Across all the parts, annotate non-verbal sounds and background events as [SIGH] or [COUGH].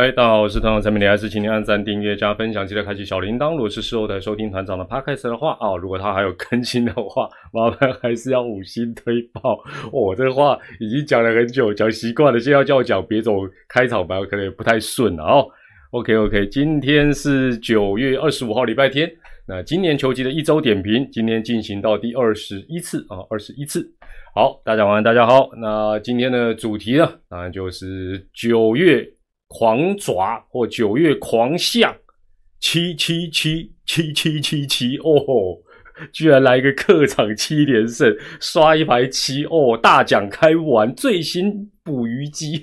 嗨，大家好，我是团长陈美丽，还是请您按赞、订阅、加分享，记得开启小铃铛。如果是事后在收听团长的 podcast 的话啊，如果他还有更新的话，麻烦还是要五星推爆。我这话已经讲了很久，讲习惯了，现在要叫我讲别种开场白，可能也不太顺了哦。OK OK，今天是九月二十五号，礼拜天。那今年球季的一周点评，今天进行到第二十一次啊，二十一次。好，大家晚安，大家好。那今天的主题呢，当然就是九月。狂爪或九月狂象，七七七七七七七哦，居然来一个客场七连胜，刷一排七哦，大奖开完，最新捕鱼机。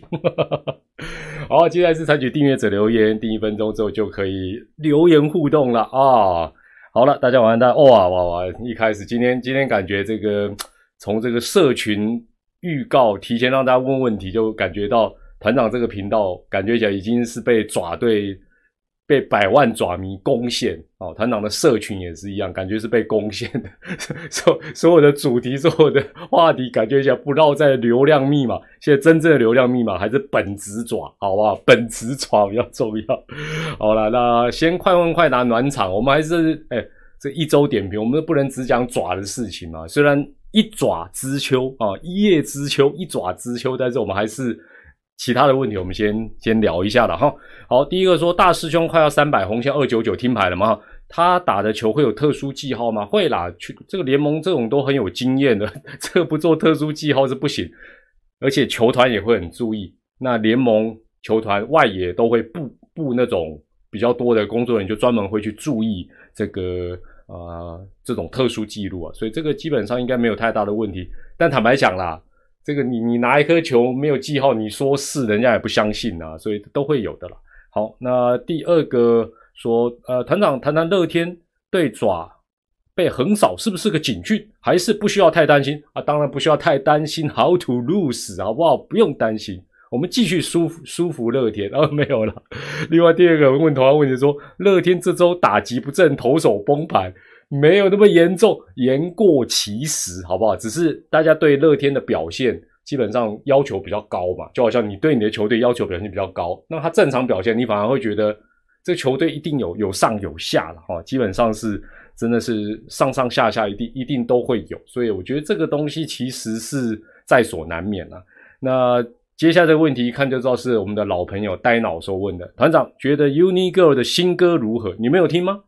[LAUGHS] 好，接下来是采取订阅者留言，第一分钟之后就可以留言互动了啊。好了，大家晚安，大家哇哇哇！一开始今天今天感觉这个从这个社群预告提前让大家问问题，就感觉到。团长这个频道感觉起来已经是被爪队、被百万爪迷攻陷哦。团长的社群也是一样，感觉是被攻陷的。[LAUGHS] 所所有的主题、所有的话题，感觉起来不绕在流量密码。现在真正的流量密码还是本职爪，好不好？本职爪比较重要。[LAUGHS] 好了，那先快问快答暖场。我们还是哎，这一周点评，我们不能只讲爪的事情嘛。虽然一爪知秋啊，一叶知秋，一爪知秋，但是我们还是。其他的问题我们先先聊一下了哈。好，第一个说大师兄快要三百红线二九九听牌了吗？他打的球会有特殊记号吗？会啦，去这个联盟这种都很有经验的，[LAUGHS] 这个不做特殊记号是不行。而且球团也会很注意，那联盟球团外野都会布布那种比较多的工作人员，就专门会去注意这个啊这种特殊记录啊，所以这个基本上应该没有太大的问题。但坦白讲啦。这个你你拿一颗球没有记号，你说是人家也不相信啊，所以都会有的了。好，那第二个说，呃，团长谈谈乐天对爪被横扫是不是个警讯，还是不需要太担心啊？当然不需要太担心，How to lose 好不好？不用担心，我们继续舒服舒服乐天啊，没有了。另外第二个问同样问题说，乐天这周打击不正，投手崩盘。没有那么严重，言过其实，好不好？只是大家对乐天的表现基本上要求比较高嘛，就好像你对你的球队要求表现比较高，那他正常表现，你反而会觉得这球队一定有有上有下了哈，基本上是真的是上上下下一定一定都会有，所以我觉得这个东西其实是在所难免啊。那接下来这个问题一看就知道是我们的老朋友呆脑说问的，团长觉得 Uni Girl 的新歌如何？你没有听吗？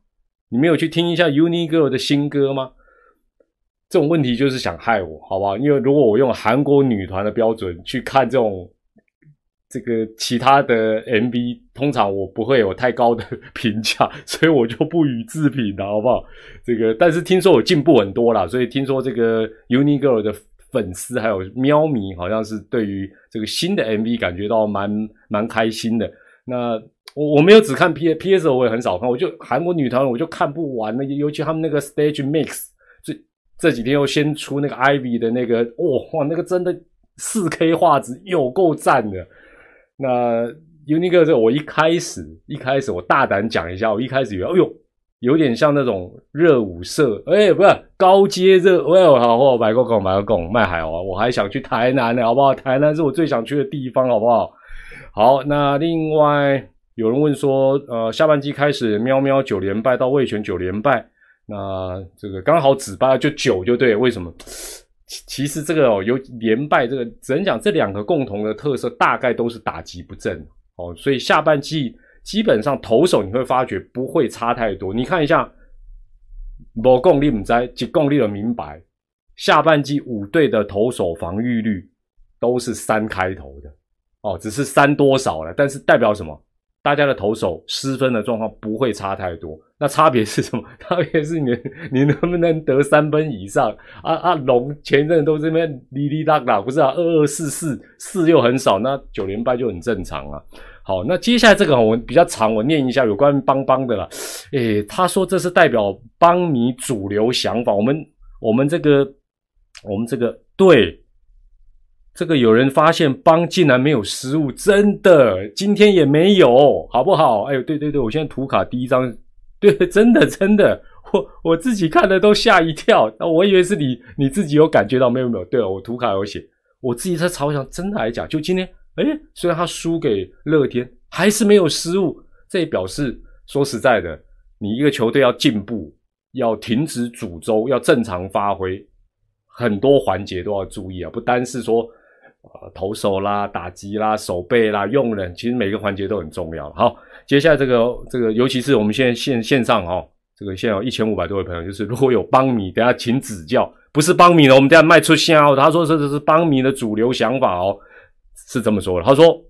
你没有去听一下 Uni Girl 的新歌吗？这种问题就是想害我，好不好？因为如果我用韩国女团的标准去看这种这个其他的 MV，通常我不会有太高的评价，[LAUGHS] 所以我就不予置评了，好不好？这个，但是听说我进步很多啦，所以听说这个 Uni Girl 的粉丝还有喵迷，好像是对于这个新的 MV 感觉到蛮蛮开心的。那。我我没有只看 P P S，我也很少看。我就韩国女团，我就看不完。那尤其他们那个 Stage Mix，这这几天又先出那个 Ivy 的那个，哇哇，那个真的四 K 画质有够赞的。那 Unique 这我一开始一开始我大胆讲一下，我一开始以为，哎呦，有点像那种热舞社，哎，不是高阶热，哎呦，好，我买个拱买个拱卖海哦，我还想去台南呢，好不好？台南是我最想去的地方，好不好？好，那另外。有人问说，呃，下半季开始喵喵九连败到魏权九连败，那这个刚好止败就九就对，为什么？其其实这个哦，有连败这个只能讲这两个共同的特色，大概都是打击不正哦，所以下半季基本上投手你会发觉不会差太多。你看一下，某共力唔在，即共力的明白，下半季五队的投手防御率都是三开头的哦，只是三多少了，但是代表什么？大家的投手失分的状况不会差太多，那差别是什么？[LAUGHS] 差别是你你能不能得三分以上？啊啊，龙前阵都这边哩哩啦啦，不是啊，二二四四四又很少，那九连败就很正常啊。好，那接下来这个我比较长，我念一下有关邦邦的了。诶，他说这是代表邦迷主流想法，我们我们这个我们这个对。这个有人发现邦竟然没有失误，真的，今天也没有，好不好？哎呦，对对对，我现在图卡第一张，对，[LAUGHS] 真的真的，我我自己看的都吓一跳，我以为是你你自己有感觉到，没有没有，对我图卡有写，我自己在嘲笑，真的还假？就今天，哎，虽然他输给乐天，还是没有失误，这也表示说实在的，你一个球队要进步，要停止诅咒，要正常发挥，很多环节都要注意啊，不单是说投手啦、打击啦、守备啦、用人，其实每个环节都很重要。好，接下来这个这个，尤其是我们现在线线上哦，这个现在有一千五百多位朋友，就是如果有帮迷，等下请指教，不是帮迷呢，我们等下卖出香哦。他说这这是帮迷的主流想法哦，是这么说的。他说。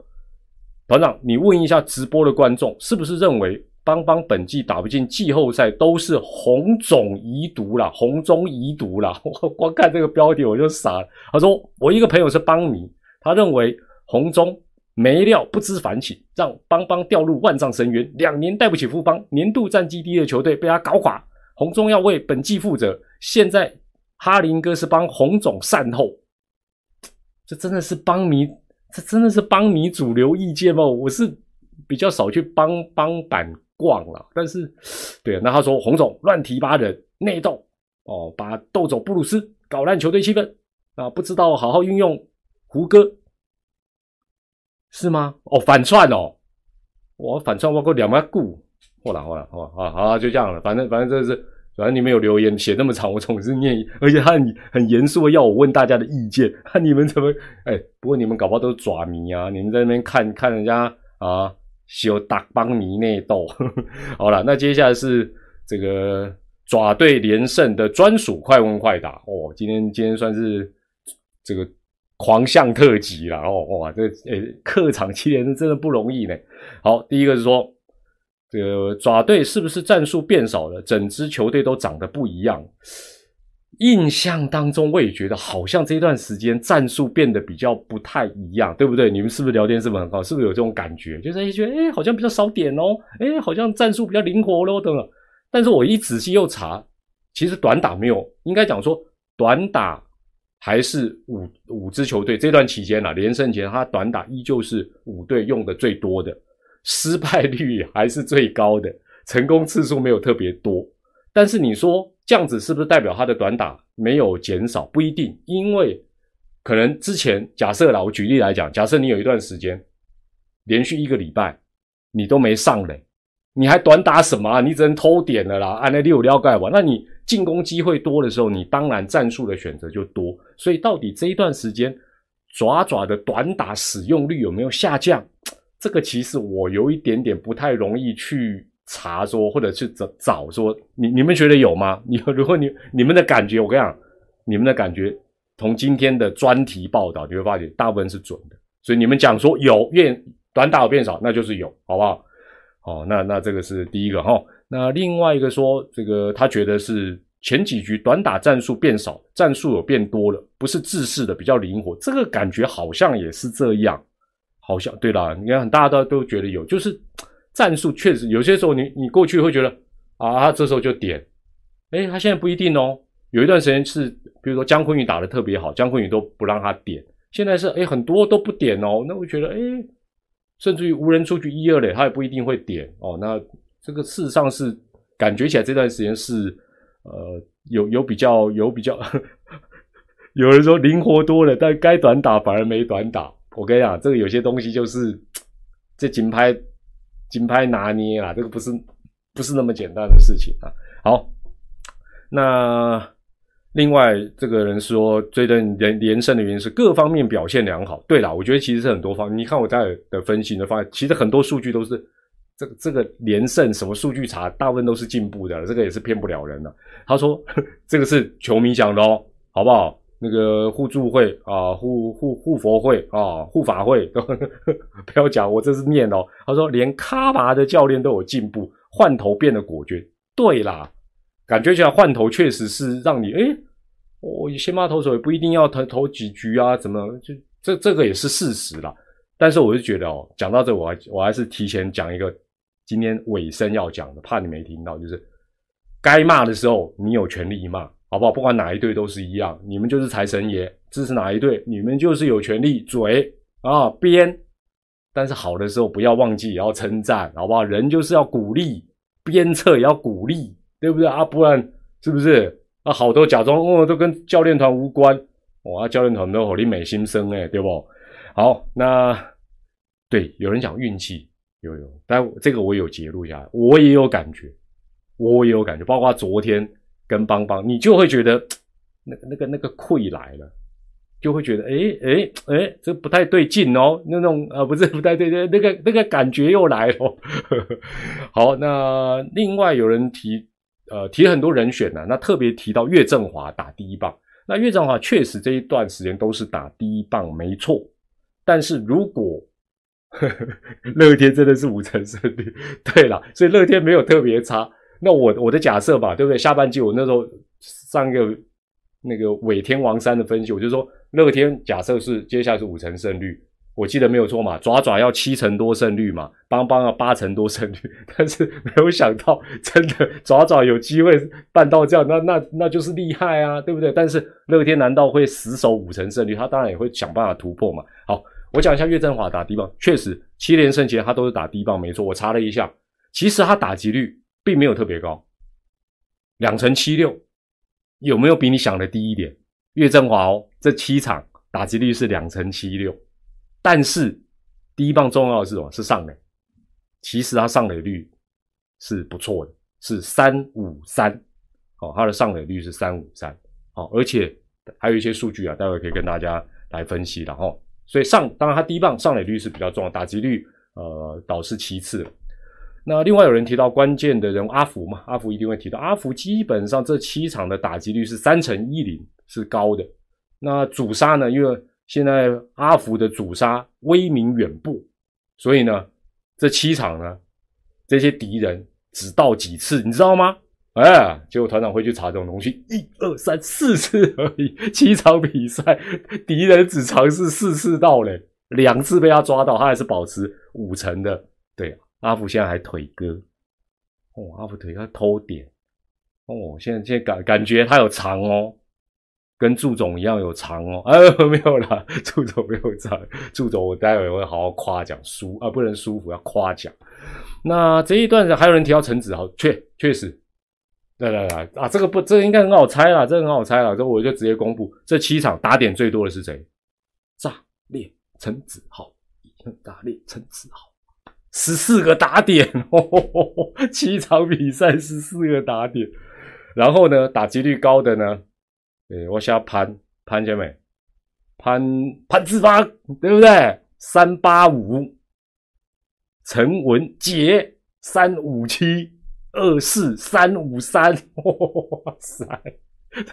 团长，你问一下直播的观众，是不是认为邦邦本季打不进季后赛都是红种遗毒啦，红中遗毒啦？[LAUGHS] 我光看这个标题我就傻了。他说我一个朋友是邦迷，他认为红中没料不知反省，让邦邦掉入万丈深渊，两年带不起富邦，年度战绩低的球队被他搞垮，红中要为本季负责。现在哈林哥是帮红种善后，这真的是邦迷。这真的是邦迷主流意见吗？我是比较少去帮帮板逛了，但是，对，那他说洪总乱提拔人内斗哦，把斗走布鲁斯搞烂球队气氛啊，不知道好好运用胡歌是吗？哦，反串哦，我反串包括两万股，好了好了好好好就这样了，反正反正这是。反正你们有留言写那么长，我总是念，而且他很很严肃的要我问大家的意见。那 [LAUGHS] 你们怎么？哎，不过你们搞不好都是爪迷啊！你们在那边看看人家啊，修打邦迷内斗。[LAUGHS] 好了，那接下来是这个爪队连胜的专属快问快答哦。今天今天算是这个狂象特辑了哦。哇，这诶客场七连胜真的不容易呢。好，第一个是说。这个爪队是不是战术变少了？整支球队都长得不一样。印象当中，我也觉得好像这段时间战术变得比较不太一样，对不对？你们是不是聊天是不是很好？是不是有这种感觉？就是觉得哎，好像比较少点哦，哎，好像战术比较灵活咯等等。但是我一仔细又查，其实短打没有，应该讲说短打还是五五支球队这段期间啊，连胜前他短打依旧是五队用的最多的。失败率还是最高的，成功次数没有特别多。但是你说这样子是不是代表他的短打没有减少？不一定，因为可能之前假设啦，我举例来讲，假设你有一段时间连续一个礼拜你都没上垒，你还短打什么啊？你只能偷点了啦，按那六撩盖吧。那你进攻机会多的时候，你当然战术的选择就多。所以到底这一段时间爪爪的短打使用率有没有下降？这个其实我有一点点不太容易去查说，或者去找找说，你你们觉得有吗？你 [LAUGHS] 如果你你们的感觉，我跟你讲，你们的感觉从今天的专题报道，你会发现大部分是准的。所以你们讲说有变短打有变少，那就是有，好不好？哦，那那这个是第一个哈。那另外一个说，这个他觉得是前几局短打战术变少，战术有变多了，不是自式的比较灵活，这个感觉好像也是这样。好像对啦，你看大家都都觉得有，就是战术确实有些时候你你过去会觉得啊，他这时候就点，哎，他现在不一定哦。有一段时间是，比如说姜昆宇打的特别好，姜昆宇都不让他点，现在是哎很多都不点哦。那我觉得哎，甚至于无人出局一二垒，他也不一定会点哦。那这个事实上是感觉起来这段时间是呃有有比较有比较，[LAUGHS] 有人说灵活多了，但该短打反而没短打。我跟你讲，这个有些东西就是这金牌金牌拿捏啦，这个不是不是那么简单的事情啊。好，那另外这个人说，这段连连胜的原因是各方面表现良好。对啦，我觉得其实是很多方。你看我在的分析，的发现其实很多数据都是这个这个连胜什么数据查，大部分都是进步的，这个也是骗不了人的。他说 [LAUGHS] 这个是球迷讲的哦，好不好？那个互助会啊，护护护佛会啊，护法会，呵 [LAUGHS] 呵不要讲，我这是念哦。他说连卡巴的教练都有进步，换头变得果决。对啦，感觉起来换头确实是让你诶，我先发投手也不一定要投投几局啊，怎么就这这个也是事实啦。但是我就觉得哦，讲到这，我还我还是提前讲一个今天尾声要讲的，怕你没听到，就是该骂的时候你有权利骂。好不好？不管哪一队都是一样，你们就是财神爷，支持哪一队，你们就是有权利嘴啊编。但是好的时候不要忘记也要称赞，好不好？人就是要鼓励，鞭策也要鼓励，对不对啊？不然是不是啊？好多假装哦，都跟教练团无关，哇，教练团都火力美心生哎，对不？好，那对有人讲运气，有有，但这个我有截录下来，我也有感觉，我也有感觉，包括昨天跟邦邦，你就会觉得那个那个那个溃来了，就会觉得哎哎哎，这不太对劲哦，那种啊不是不太对对，那个那个感觉又来了。[LAUGHS] 好，那另外有人提呃提很多人选呢，那特别提到岳振华打第一棒，那岳振华确实这一段时间都是打第一棒没错，但是如果 [LAUGHS] 乐天真的是五成胜率，对了，所以乐天没有特别差。那我我的假设吧，对不对？下半季我那时候上一个那个伪天王山的分析，我就说乐天假设是接下来是五成胜率，我记得没有错嘛。爪爪要七成多胜率嘛，邦邦要八成多胜率，[LAUGHS] 但是没有想到真的爪爪有机会办到这样，那那那就是厉害啊，对不对？但是乐天难道会死守五成胜率？他当然也会想办法突破嘛。好。我讲一下岳振华打低棒，确实七连胜前他都是打低棒，没错。我查了一下，其实他打击率并没有特别高，两成七六，有没有比你想的低一点？岳振华哦，这七场打击率是两成七六，但是第一棒重要的是什么？是上垒，其实他上垒率是不错的，是三五三，哦，他的上垒率是三五三，哦，而且还有一些数据啊，待会可以跟大家来分析，的哦。所以上当然他第一棒上垒率是比较重要，打击率呃倒是其次。那另外有人提到关键的人阿福嘛，阿福一定会提到阿福，基本上这七场的打击率是三乘一零是高的。那主杀呢，因为现在阿福的主杀威名远播，所以呢这七场呢这些敌人只到几次，你知道吗？哎，结果团长会去查这种东西，一二三四次而已，七场比赛，敌人只尝试四次到嘞，两次被他抓到，他还是保持五成的。阿福现在还腿哥，哦，阿福腿哥偷点，哦，现在现在感感觉他有长哦，跟祝总一样有长哦，[LAUGHS] 哎，没有啦，祝总没有长，祝总我待会会好好夸奖舒啊，不能舒服要夸奖。那这一段还有人提到陈子豪，确确实。来来来啊，这个不，这个应该很好猜啦，这个很好猜啦，这我就直接公布，这七场打点最多的是谁？炸裂陈子豪，炸裂陈子豪，十四个打点哦，[LAUGHS] 七场比赛十四个打点，然后呢，打击率高的呢，呃，我想潘潘姐妹，潘潘志芳，对不对？三八五，陈文杰三五七。二四三五三，[LAUGHS] 哇塞，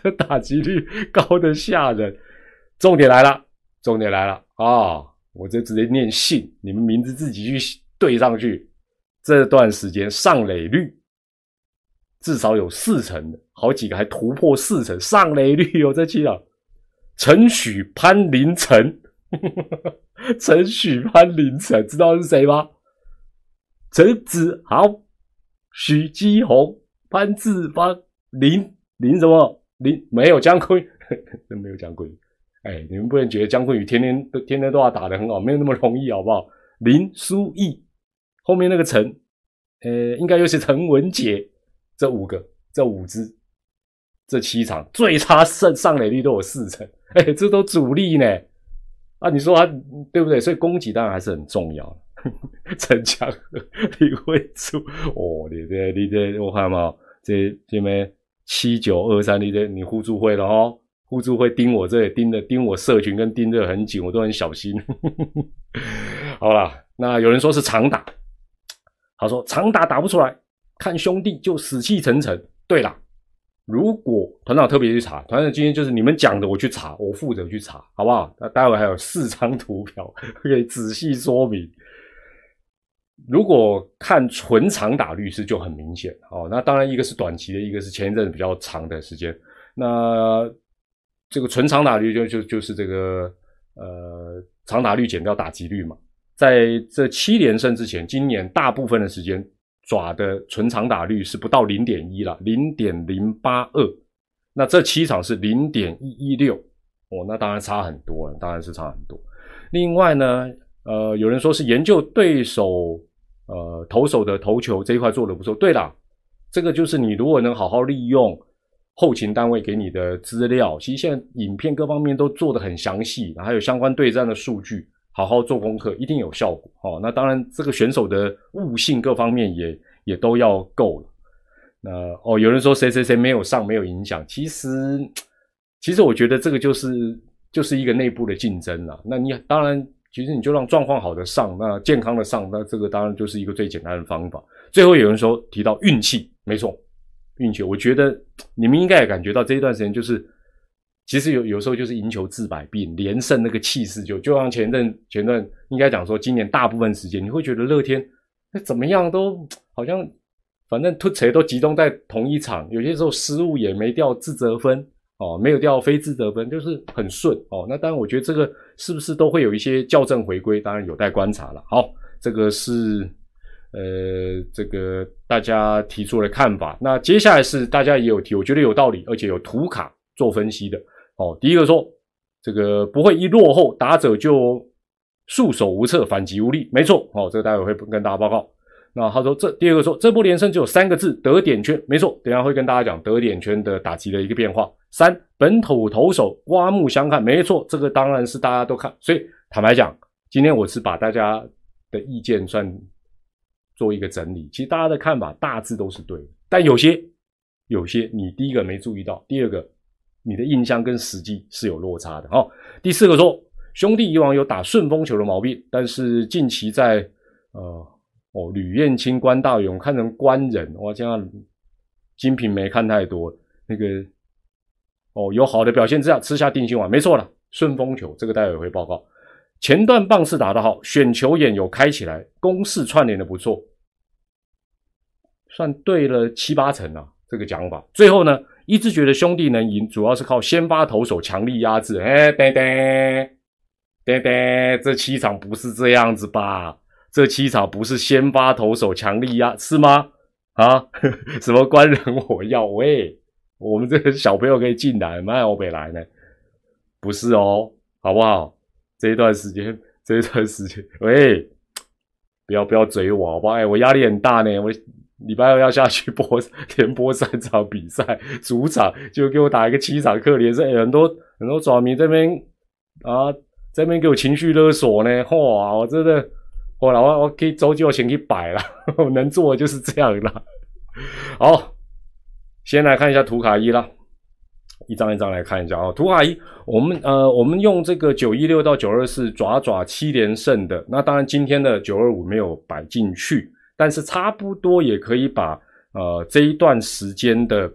这打击率高的吓人。重点来了，重点来了啊！我就直接念信，你们名字自己去对上去。这段时间上垒率至少有四成的，好几个还突破四成上垒率有这期啊！陈许潘林成，[LAUGHS] 陈许潘林成，知道是谁吗？陈子豪。许基宏、潘志芳、林林什么林没有姜昆，真 [LAUGHS] 没有姜昆。哎，你们不能觉得姜昆宇天天都天天都要打得很好，没有那么容易，好不好？林书义后面那个陈，呃，应该又是陈文杰，[LAUGHS] 这五个，这五支，这七场最差上上垒率都有四成，[LAUGHS] 哎，这都主力呢。啊，你说他对不对？所以攻击当然还是很重要。[LAUGHS] 陈强和李慧珠，哦，你这、你这，我看嘛，这这边七九二三，你这你互助会了哦，互助会盯我这里盯的盯我社群跟盯的很紧，我都很小心。好了，那有人说是长打，他说长打打不出来，看兄弟就死气沉沉。对了，如果团长特别去查，团长今天就是你们讲的，我去查，我负责去查，好不好？那待会还有四张图表可以仔细说明。如果看纯长打率是就很明显哦，那当然一个是短期的，一个是前一阵子比较长的时间。那这个纯长打率就就就是这个呃长打率减掉打击率嘛，在这七连胜之前，今年大部分的时间爪的纯长打率是不到零点一了，零点零八二。那这七场是零点一一六，哦，那当然差很多了，当然是差很多。另外呢？呃，有人说是研究对手，呃，投手的投球这一块做的不错。对啦，这个就是你如果能好好利用后勤单位给你的资料，其实现在影片各方面都做的很详细，还有相关对战的数据，好好做功课，一定有效果。哦，那当然，这个选手的悟性各方面也也都要够了。那哦，有人说谁谁谁没有上，没有影响。其实，其实我觉得这个就是就是一个内部的竞争啦。那你当然，其实你就让状况好的上，那健康的上，那这个当然就是一个最简单的方法。最后有人说提到运气，没错，运气。我觉得你们应该也感觉到这一段时间就是，其实有有时候就是赢球治百病，连胜那个气势就就像前阵前段应该讲说，今年大部分时间你会觉得乐天那怎么样都好像。反正突锤都集中在同一场，有些时候失误也没掉自责分哦，没有掉非自责分，就是很顺哦。那当然，我觉得这个是不是都会有一些校正回归，当然有待观察了。好，这个是呃，这个大家提出的看法。那接下来是大家也有提，我觉得有道理，而且有图卡做分析的。哦，第一个说这个不会一落后打者就束手无策，反击无力，没错。哦，这个待会会跟大家报告。那他说，这第二个说，这波连胜只有三个字，得点圈，没错，等下会跟大家讲得点圈的打击的一个变化。三本土投手刮目相看，没错，这个当然是大家都看。所以坦白讲，今天我是把大家的意见算做一个整理，其实大家的看法大致都是对的，但有些有些你第一个没注意到，第二个你的印象跟实际是有落差的。哦，第四个说，兄弟以往有打顺风球的毛病，但是近期在呃。哦，吕燕青、关大勇看成官人，哇，这样金瓶梅看太多，那个哦，有好的表现之下吃下定心丸，没错了。顺风球这个待会会报告，前段棒是打得好，选球眼有开起来，攻势串联的不错，算对了七八成啊，这个讲法。最后呢，一直觉得兄弟能赢，主要是靠先发投手强力压制。哎，呆呆呆呆，这七场不是这样子吧？这七场不是先发投手强力压是吗？啊，[LAUGHS] 什么官人我要喂，我们这个小朋友可以进来，卖欧北来呢？不是哦，好不好？这一段时间，这一段时间，喂，不要不要追我，好不好？哎，我压力很大呢，我礼拜二要下去播，连播三场比赛，主场就给我打一个七场客，连胜，很多很多爪迷这边啊，这边给我情绪勒索呢，哇，我真的。我，我我可以周就先去摆了，我能做的就是这样了。好，先来看一下图卡一啦，一张一张来看一下啊。图卡一，我们呃，我们用这个九一六到九二四爪爪七连胜的，那当然今天的九二五没有摆进去，但是差不多也可以把呃这一段时间的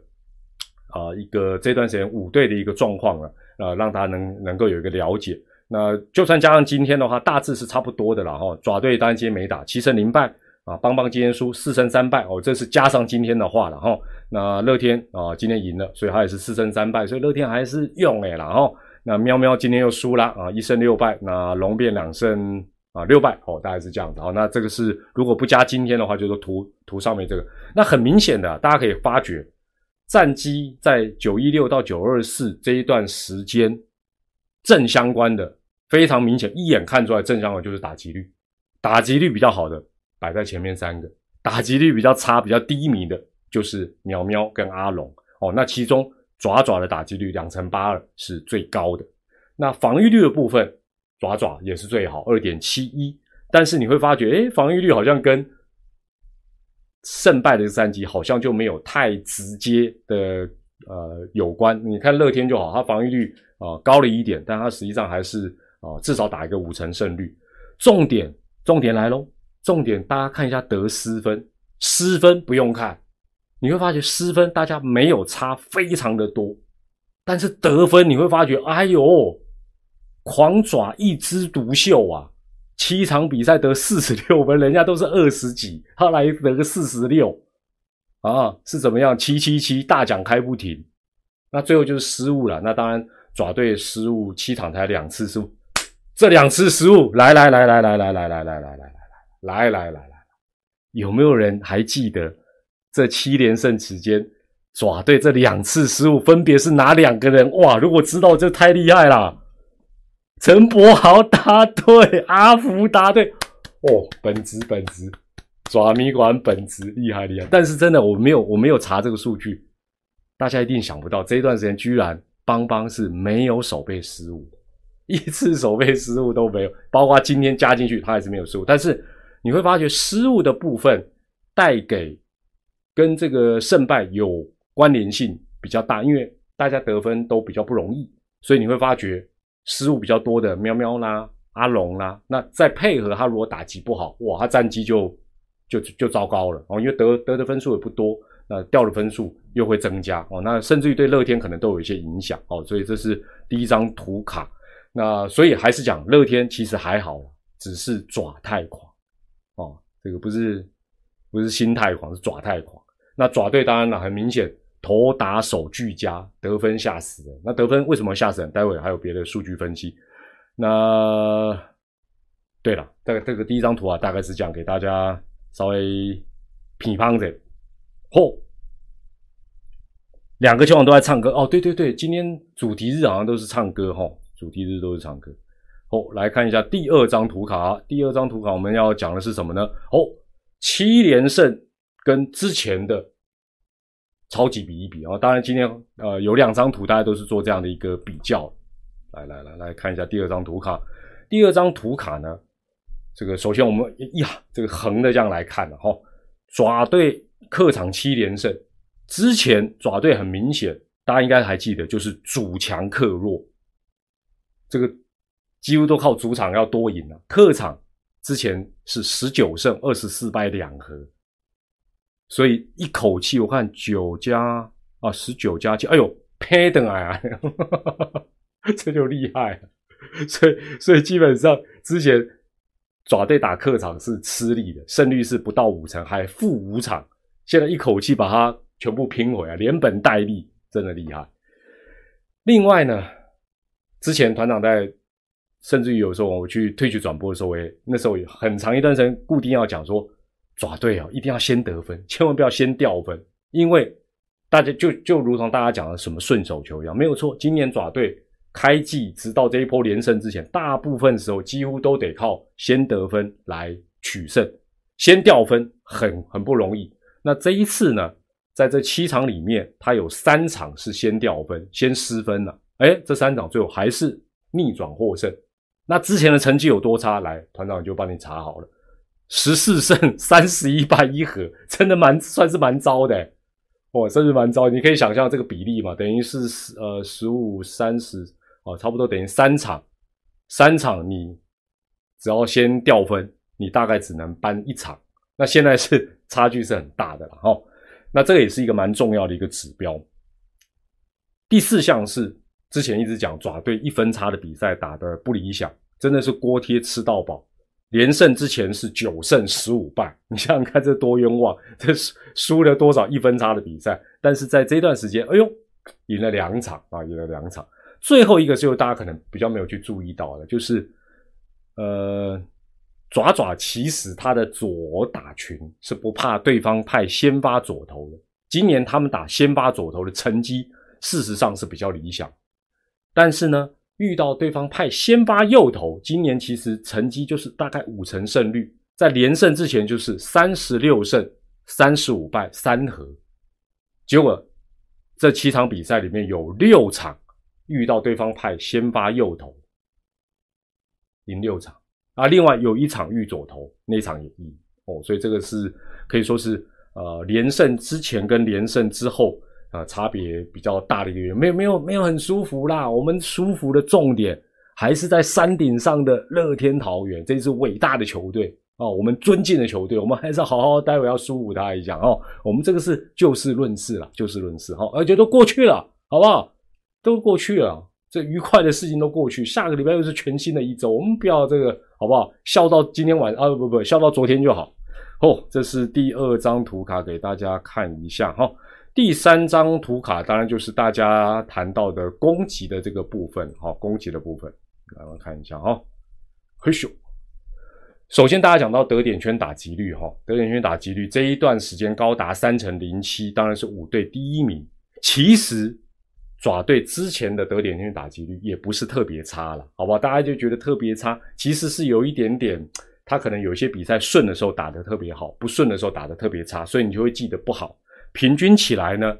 啊一个这段时间五队的一个状况了，呃，让大家能能够有一个了解。那就算加上今天的话，大致是差不多的了哈。爪队当然今天没打，七胜零败啊。邦邦今天输四胜三败哦，这是加上今天的话了哈。那乐天啊今天赢了，所以他也是四胜三败，所以乐天还是用哎了哈。那喵喵今天又输了啊，一胜六败。那龙变两胜啊六败哦，大概是这样子。好，那这个是如果不加今天的话，就是图图上面这个。那很明显的，大家可以发觉战机在九一六到九二四这一段时间正相关的。非常明显，一眼看出来正相关就是打击率，打击率比较好的摆在前面三个，打击率比较差、比较低迷的就是苗苗跟阿龙哦。那其中爪爪的打击率两成八二是最高的，那防御率的部分爪爪也是最好二点七一，但是你会发觉，哎，防御率好像跟胜败的战绩好像就没有太直接的呃有关。你看乐天就好，它防御率啊高了一点，但它实际上还是。啊，至少打一个五成胜率。重点，重点来喽！重点，大家看一下得失分，失分不用看，你会发觉失分大家没有差非常的多，但是得分你会发觉，哎呦，狂爪一枝独秀啊！七场比赛得四十六分，人家都是二十几，他来得个四十六啊，是怎么样？七七七大奖开不停，那最后就是失误了。那当然，爪队失误七场才两次失误。这两次失误，来来来来来来来来来来来来来来来来来，有没有人还记得这七连胜期间爪队这两次失误分别是哪两个人？哇！如果知道，这太厉害了。陈柏豪答对，阿福答对。哦，本职本职，爪迷馆本职厉害厉害。但是真的，我没有我没有查这个数据，大家一定想不到，这一段时间居然邦邦是没有守备失误。一次守备失误都没有，包括今天加进去，他还是没有失误。但是你会发觉失误的部分带给跟这个胜败有关联性比较大，因为大家得分都比较不容易，所以你会发觉失误比较多的喵喵啦、阿龙啦，那再配合他如果打击不好，哇，他战绩就就就糟糕了哦，因为得得的分数也不多。那掉的分数又会增加哦，那甚至于对乐天可能都有一些影响哦，所以这是第一张图卡。那所以还是讲乐天其实还好，只是爪太狂哦，这个不是不是心太狂，是爪太狂。那爪队当然了，很明显投打手俱佳，得分吓死人。那得分为什么吓死人？待会还有别的数据分析。那对了，这个这个第一张图啊，大概是这样给大家稍微评判的。嚯，两个球网都在唱歌哦！对对对，今天主题日好像都是唱歌哈，主题日都是唱歌。哦，来看一下第二张图卡，第二张图卡我们要讲的是什么呢？哦，七连胜跟之前的超级比一比啊！当然今天呃有两张图，大家都是做这样的一个比较。来来来，来看一下第二张图卡。第二张图卡呢，这个首先我们呀，这个横的这样来看了哈，爪队。客场七连胜之前，爪队很明显，大家应该还记得，就是主强客弱，这个几乎都靠主场要多赢了。客场之前是十九胜二十四败两和，所以一口气我看九加啊十九加七，哎呦，패등啊，[LAUGHS] 这就厉害了。[LAUGHS] 所以所以基本上之前爪队打客场是吃力的，胜率是不到五成，还负五场。现在一口气把它全部拼回来，连本带利，真的厉害。另外呢，之前团长在，甚至于有时候我去退去转播的时候，也那时候很长一段时间固定要讲说，爪队哦一定要先得分，千万不要先掉分，因为大家就就如同大家讲的什么顺手球一样，没有错。今年爪队开季直到这一波连胜之前，大部分时候几乎都得靠先得分来取胜，先掉分很很不容易。那这一次呢，在这七场里面，他有三场是先掉分、先失分了。哎，这三场最后还是逆转获胜。那之前的成绩有多差？来，团长就帮你查好了，十四胜三十一败一和，真的蛮算是蛮糟的。哦，甚至蛮糟。你可以想象这个比例嘛，等于是十呃十五三十哦，差不多等于三场，三场你只要先掉分，你大概只能扳一场。那现在是。差距是很大的了哈，那这个也是一个蛮重要的一个指标。第四项是之前一直讲爪队一分差的比赛打得不理想，真的是锅贴吃到饱。连胜之前是九胜十五败，[LAUGHS] 你想想看这多冤枉，[LAUGHS] 这输了多少一分差的比赛？但是在这段时间，哎呦，赢了两场啊，赢了两场。最后一个就是大家可能比较没有去注意到的，就是呃。爪爪其实他的左打群是不怕对方派先发左投的。今年他们打先发左投的成绩事实上是比较理想，但是呢，遇到对方派先发右投，今年其实成绩就是大概五成胜率，在连胜之前就是三十六胜三十五败三和。结果这七场比赛里面有六场遇到对方派先发右投，赢六场。啊，另外有一场遇左投，那场也赢哦，所以这个是可以说是呃连胜之前跟连胜之后啊差别比较大的一个原因，没有没有没有很舒服啦。我们舒服的重点还是在山顶上的乐天桃园，这支伟大的球队哦，我们尊敬的球队，我们还是好好待会要舒服他一下哦。我们这个是就事论事了，就事论事哈，而且都过去了，好不好？都过去了。这愉快的事情都过去，下个礼拜又是全新的一周，我们不要这个好不好？笑到今天晚啊不不，笑到昨天就好。哦，这是第二张图卡给大家看一下哈。第三张图卡当然就是大家谈到的攻击的这个部分，好，攻击的部分，来我们看一下哈。嘿咻，首先大家讲到得点圈打击率哈，得点圈打击率这一段时间高达三成零七，当然是五队第一名。其实。爪队之前的得点圈打击率也不是特别差了，好吧？大家就觉得特别差，其实是有一点点，他可能有些比赛顺的时候打得特别好，不顺的时候打得特别差，所以你就会记得不好。平均起来呢，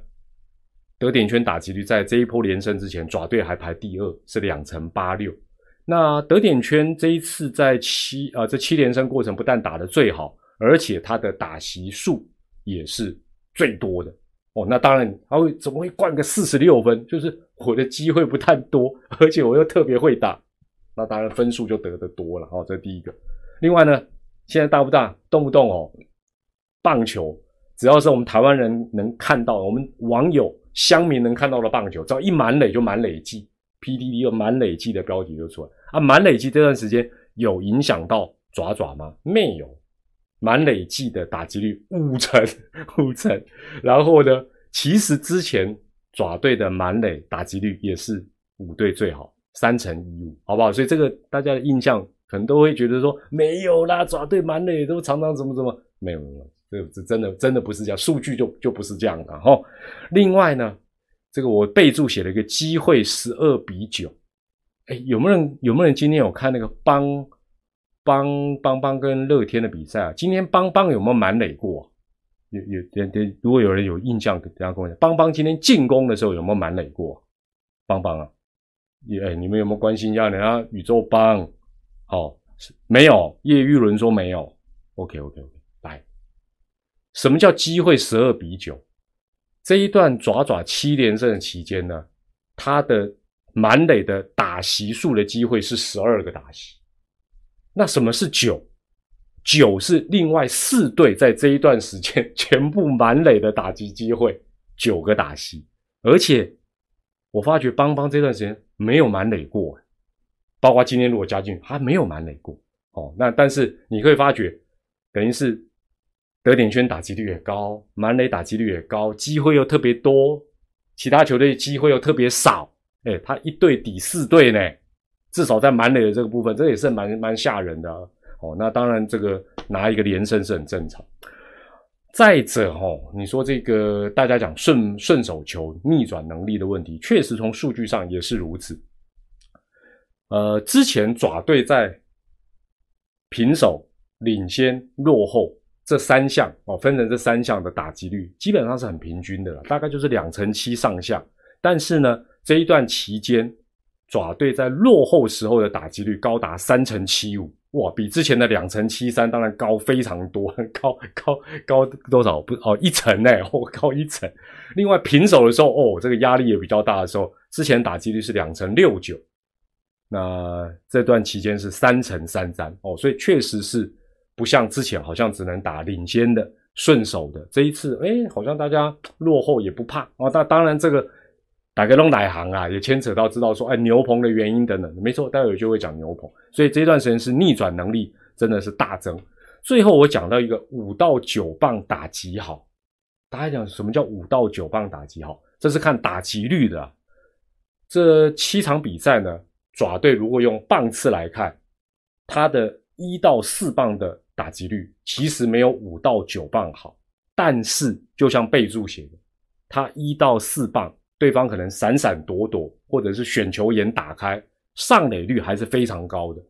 得点圈打击率在这一波连胜之前，爪队还排第二，是两成八六。那德典圈这一次在七啊这七连胜过程不但打得最好，而且他的打席数也是最多的哦。那当然他会怎么会灌个四十六分？就是我的机会不太多，[LAUGHS] 而且我又特别会打，那当然分数就得的多了哦。这第一个。另外呢，现在大不大，动不动哦，棒球只要是我们台湾人能看到，我们网友乡民能看到的棒球，只要一满垒就满垒计，PDD 有满垒计的标题就出来啊。满垒计这段时间有影响到爪爪吗？没有，满垒计的打击率五成 [LAUGHS] 五成。然后呢，其实之前爪队的满垒打击率也是五队最好，三成一五，好不好？所以这个大家的印象。可能都会觉得说没有啦，爪队满垒都常常怎么怎么没有没有，这这真的真的不是这样，数据就就不是这样的哈。另外呢，这个我备注写了一个机会十二比九，哎，有没有人有没有人今天有看那个邦邦邦邦跟乐天的比赛啊？今天邦邦有没有满垒过？有有点点，如果有人有印象，等下跟我讲。邦邦今天进攻的时候有没有满垒过？邦邦啊，也你们有没有关心一下人家宇宙邦？哦，没有。叶玉伦说没有。OK，OK，OK，什么叫机会十二比九？这一段爪爪七连胜的期间呢，他的满垒的打席数的机会是十二个打席。那什么是九？九是另外四队在这一段时间 [LAUGHS] 全部满垒的打击机会，九个打席。而且我发觉邦邦这段时间没有满垒过。包括今天如果加进，还没有满垒过哦。那但是你可以发觉，等于是德点圈打击率也高，满垒打击率也高，机会又特别多，其他球队机会又特别少。哎，他一队抵四队呢，至少在满垒的这个部分，这也是蛮蛮吓人的哦。那当然，这个拿一个连胜是很正常。再者哦，你说这个大家讲顺顺手球逆转能力的问题，确实从数据上也是如此。呃，之前爪队在平手、领先、落后这三项哦，分成这三项的打击率基本上是很平均的了，大概就是两成七上下。但是呢，这一段期间爪队在落后时候的打击率高达三成七五，哇，比之前的两成七三当然高非常多，[LAUGHS] 高高高多少？不哦，一成呢，[LAUGHS] 哦，高一成。另外平手的时候，哦，这个压力也比较大的时候，之前打击率是两成六九。那这段期间是三乘三三哦，所以确实是不像之前好像只能打领先的顺手的，这一次哎，好像大家落后也不怕哦。那当然这个打个弄哪行啊，也牵扯到知道说哎牛棚的原因等等，没错，待会就会讲牛棚。所以这段时间是逆转能力真的是大增。最后我讲到一个五到九棒打击好，大家讲什么叫五到九棒打击好？这是看打击率的。这七场比赛呢？爪队如果用棒次来看，它的一到四棒的打击率其实没有五到九棒好，但是就像备注写的，他一到四棒，对方可能闪闪躲躲，或者是选球眼打开，上垒率还是非常高的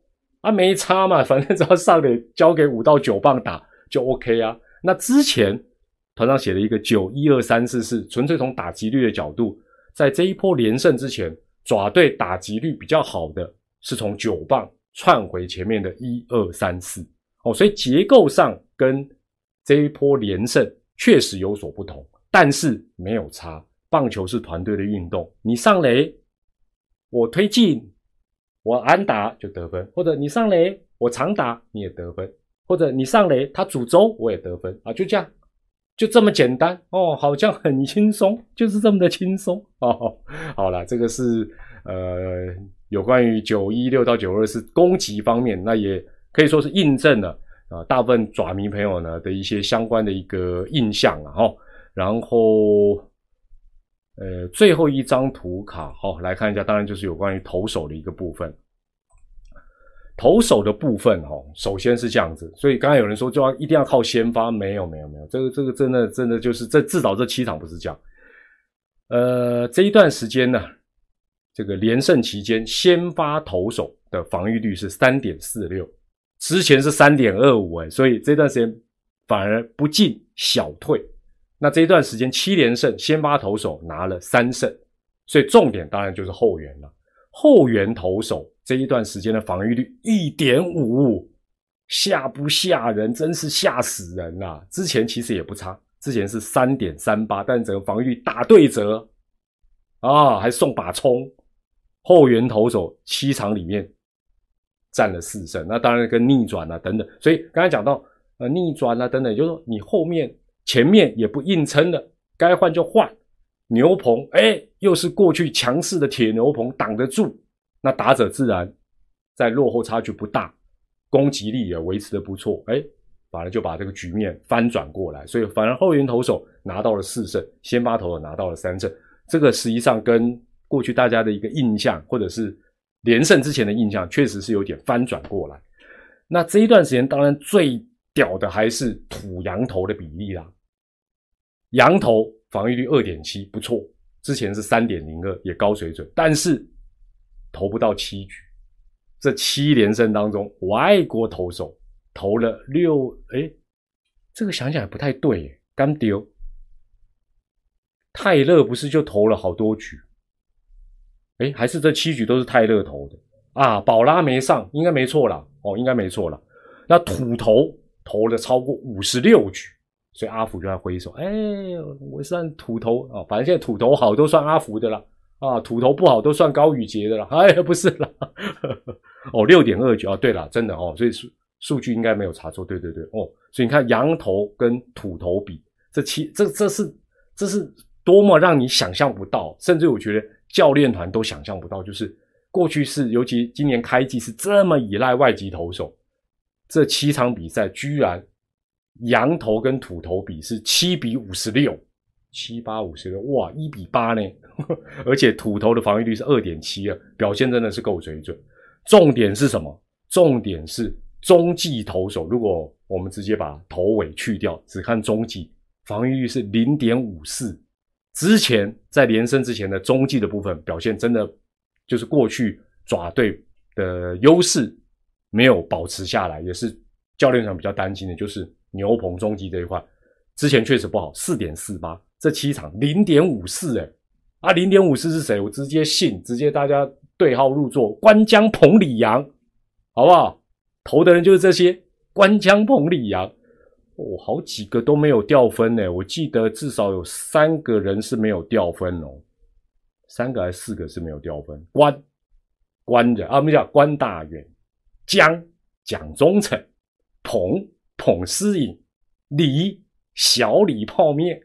啊，没差嘛，反正只要上垒交给五到九棒打就 OK 啊。那之前团上写了一个九一二三四四，纯粹从打击率的角度，在这一波连胜之前。爪队打击率比较好的是从九棒窜回前面的一二三四哦，所以结构上跟这一波连胜确实有所不同，但是没有差。棒球是团队的运动，你上垒，我推进，我安打就得分；或者你上垒，我长打你也得分；或者你上垒，他主轴我也得分啊，就这样。就这么简单哦，好像很轻松，就是这么的轻松哦。好了，这个是呃有关于九一六到九二四攻击方面，那也可以说是印证了啊大部分爪迷朋友呢的一些相关的一个印象了哈。然后呃最后一张图卡好来看一下，当然就是有关于投手的一个部分。投手的部分，哈，首先是这样子，所以刚才有人说就要一定要靠先发，没有，没有，没有，这个，这个真的，真的就是这至少这七场不是这样。呃，这一段时间呢，这个连胜期间，先发投手的防御率是三点四六，之前是三点二五，哎，所以这段时间反而不进小退。那这一段时间七连胜，先发投手拿了三胜，所以重点当然就是后援了。后援投手。这一段时间的防御率一点五，吓不吓人？真是吓死人呐！之前其实也不差，之前是三点三八，但整个防御率大对折啊，还送把冲。后援投手七场里面占了四胜，那当然跟逆转啊等等。所以刚才讲到呃逆转啊等等，就是说你后面前面也不硬撑了，该换就换。牛棚哎，又是过去强势的铁牛棚挡得住。那打者自然在落后差距不大，攻击力也维持的不错，哎，反而就把这个局面翻转过来，所以反而后援投手拿到了四胜，先发投手拿到了三胜，这个实际上跟过去大家的一个印象，或者是连胜之前的印象，确实是有点翻转过来。那这一段时间，当然最屌的还是土羊头的比例啦，羊头防御率二点七，不错，之前是三点零二，也高水准，但是。投不到七局，这七连胜当中，外国投手投了六，哎，这个想想也不太对，刚丢。泰勒不是就投了好多局？哎，还是这七局都是泰勒投的啊？宝拉没上，应该没错了，哦，应该没错了。那土头投了超过五十六局，所以阿福就在挥手，哎，我算土头啊，反正现在土头好都算阿福的了。啊，土头不好都算高宇杰的了，哎，不是了，[LAUGHS] 哦，六点二九啊，对了，真的哦，所以数数据应该没有查错，对对对，哦，所以你看羊头跟土头比，这七这这是这是多么让你想象不到，甚至我觉得教练团都想象不到，就是过去是尤其今年开季是这么依赖外籍投手，这七场比赛居然羊头跟土头比是七比五十六。七八五十六，哇，一比八呢，而且土头的防御率是二点七啊，表现真的是够水准。重点是什么？重点是中继投手，如果我们直接把头尾去掉，只看中继，防御率是零点五四。之前在连胜之前的中继的部分表现，真的就是过去爪队的优势没有保持下来，也是教练团比较担心的，就是牛棚中继这一块，之前确实不好，四点四八。这七场零点五四，哎，啊，零点五四是谁？我直接信，直接大家对号入座。关江彭李阳，好不好？投的人就是这些。关江彭李阳，哦，好几个都没有掉分呢。我记得至少有三个人是没有掉分哦，三个还是四个是没有掉分。关关的啊，我们叫关大元，江蒋忠诚，彭彭思颖，李小李泡面。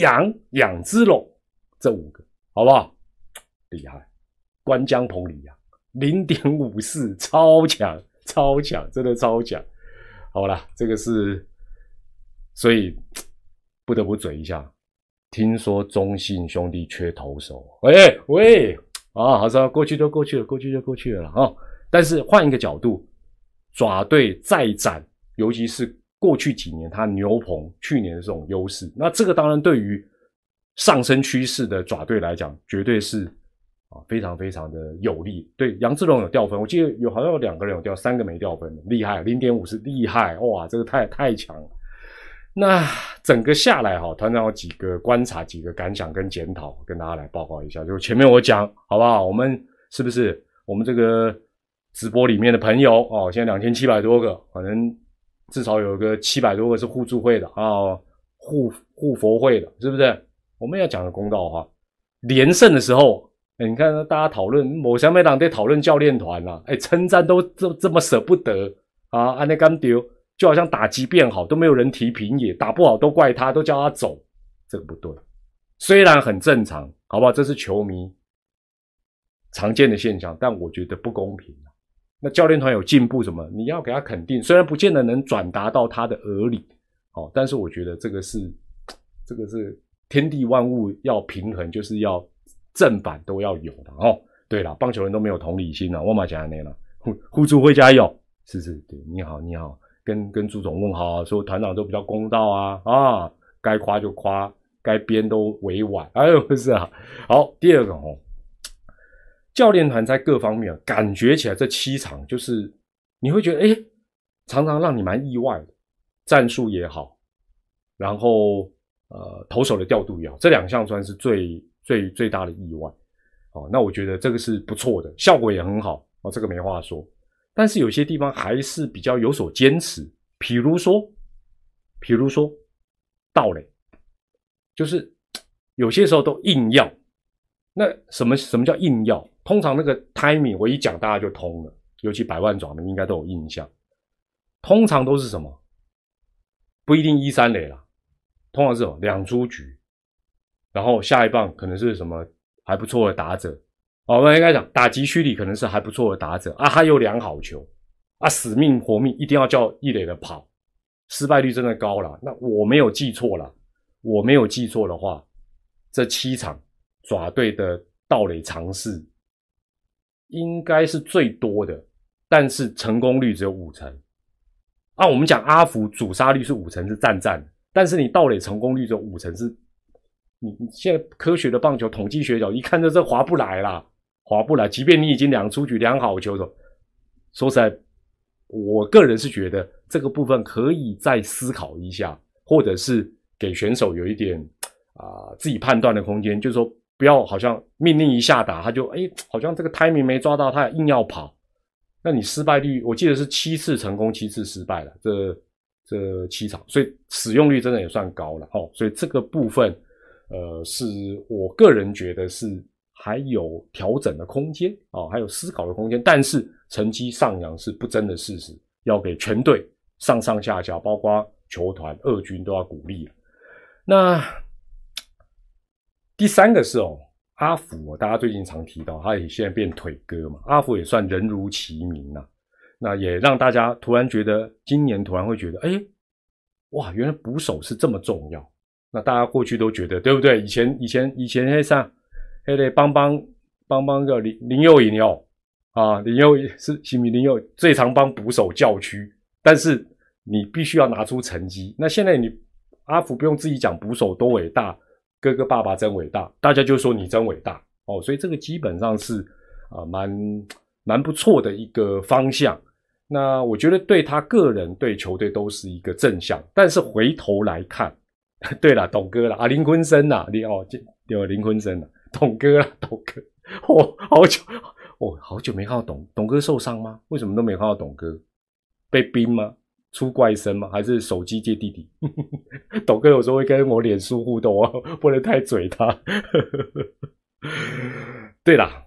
养养之龙，这五个好不好？厉害！关江彭李阳零点五四，超强，超强，真的超强。好了，这个是，所以不得不嘴一下。听说中信兄弟缺投手，喂喂啊，好说过去就过去了，过去就过去了啊。但是换一个角度，爪队再战，尤其是。过去几年，他牛棚去年的这种优势，那这个当然对于上升趋势的爪队来讲，绝对是啊非常非常的有利。对杨志龙有掉分，我记得有好像有两个人有掉，三个没掉分，厉害，零点五是厉害，哇，这个太太强了。那整个下来哈，团长有几个观察、几个感想跟检讨，跟大家来报告一下。就前面我讲好不好？我们是不是我们这个直播里面的朋友哦？现在两千七百多个，可能。至少有个七百多个是互助会的啊，护护佛会的，是不是？我们要讲个公道话，连胜的时候，哎，你看大家讨论某小美党在讨论教练团啊，哎，称赞都这这么舍不得啊，安内刚丢，就好像打击变好都没有人提平野，打不好都怪他，都叫他走，这个不对。虽然很正常，好不好？这是球迷常见的现象，但我觉得不公平。那教练团有进步什么？你要给他肯定，虽然不见得能转达到他的耳里，哦，但是我觉得这个是，[TSK] 这个是天地万物要平衡，就是要正反都要有的哦。对了，棒球人都没有同理心了，我马讲那了，互互助会加油，是是，对，你好你好，跟跟朱总问好，说团长都比较公道啊啊，该夸就夸，该编都委婉，[LAUGHS] 哎呦不是啊，好，第二个哦。教练团在各方面感觉起来，这七场就是你会觉得，哎，常常让你蛮意外的，战术也好，然后呃投手的调度也好，这两项算是最最最大的意外。哦，那我觉得这个是不错的，效果也很好。哦，这个没话说。但是有些地方还是比较有所坚持，比如说，比如说道垒，就是 [TSK] 有些时候都硬要。那什么什么叫硬要？通常那个 timing 我一讲大家就通了，尤其百万爪的应该都有印象。通常都是什么？不一定一三垒啦，通常是什么两出局，然后下一棒可能是什么还不错的打者。我们应该讲打击区里可能是还不错的打者啊，他有两好球啊，死命活命一定要叫一垒的跑，失败率真的高了。那我没有记错了，我没有记错的话，这七场爪队的盗垒尝试应该是最多的，但是成功率只有五成。啊，我们讲阿福主杀率是五成是赞赞，但是你盗垒成功率只有五成是，你你现在科学的棒球统计学角一看就这划不来啦。划不来，即便你已经两出局两好球的，说实在，我个人是觉得这个部分可以再思考一下，或者是给选手有一点啊自己判断的空间，就是说不要好像命令一下打他就哎，好像这个 timing 没抓到，他硬要跑，那你失败率我记得是七次成功七次失败了，这这七场，所以使用率真的也算高了哦，所以这个部分呃是我个人觉得是。还有调整的空间啊，还有思考的空间，但是成绩上扬是不争的事实，要给全队上上下下，包括球团、二军都要鼓励那第三个是哦，阿福，大家最近常提到，他也现在变腿哥嘛，阿福也算人如其名呐。那也让大家突然觉得，今年突然会觉得，哎，哇，原来捕手是这么重要。那大家过去都觉得，对不对？以前以前以前像。还得帮帮帮帮个林林佑颖哦，啊，林佑是新民林佑最常帮捕手叫屈，但是你必须要拿出成绩。那现在你阿福不用自己讲捕手多伟大，哥哥爸爸真伟大，大家就说你真伟大哦。所以这个基本上是啊蛮蛮不错的一个方向。那我觉得对他个人对球队都是一个正向。但是回头来看，[LAUGHS] 对了，董哥了啊，林坤生呐，你哦，有林坤生了。董哥啊，董哥，我好久，我好久没看到董董哥受伤吗？为什么都没看到董哥？被冰吗？出怪声吗？还是手机借弟弟？[LAUGHS] 董哥有时候会跟我脸书互动哦，不能太嘴他。[LAUGHS] 对啦，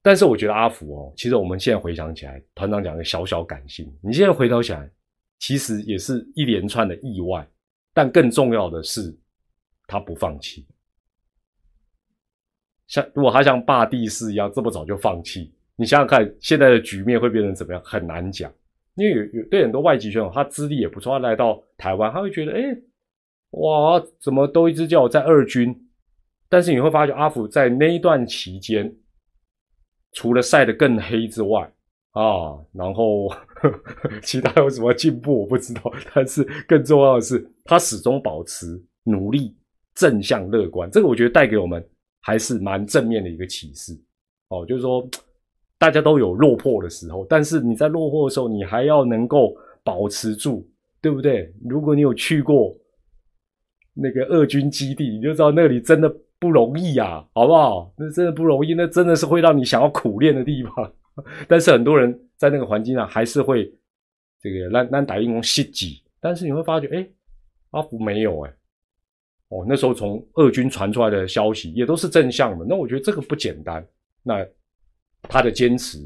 但是我觉得阿福哦，其实我们现在回想起来，团长讲的小小感性，你现在回头起来，其实也是一连串的意外，但更重要的是，他不放弃。像如果他像霸地士一样这么早就放弃，你想想看，现在的局面会变成怎么样？很难讲。因为有有对很多外籍选手，他资历也不错，他来到台湾，他会觉得，哎，哇，怎么都一直叫我在二军？但是你会发现，阿福在那一段期间，除了晒得更黑之外，啊，然后 [LAUGHS] 其他有什么进步我不知道。但是更重要的是，他始终保持努力、正向、乐观。这个我觉得带给我们。还是蛮正面的一个启示哦，就是说大家都有落魄的时候，但是你在落魄的时候，你还要能够保持住，对不对？如果你有去过那个俄军基地，你就知道那里真的不容易啊，好不好？那真的不容易，那真的是会让你想要苦练的地方。[LAUGHS] 但是很多人在那个环境上还是会这个让让打英雄袭击，但是你会发觉，哎，阿福没有哎。哦，那时候从俄军传出来的消息也都是正向的，那我觉得这个不简单。那他的坚持，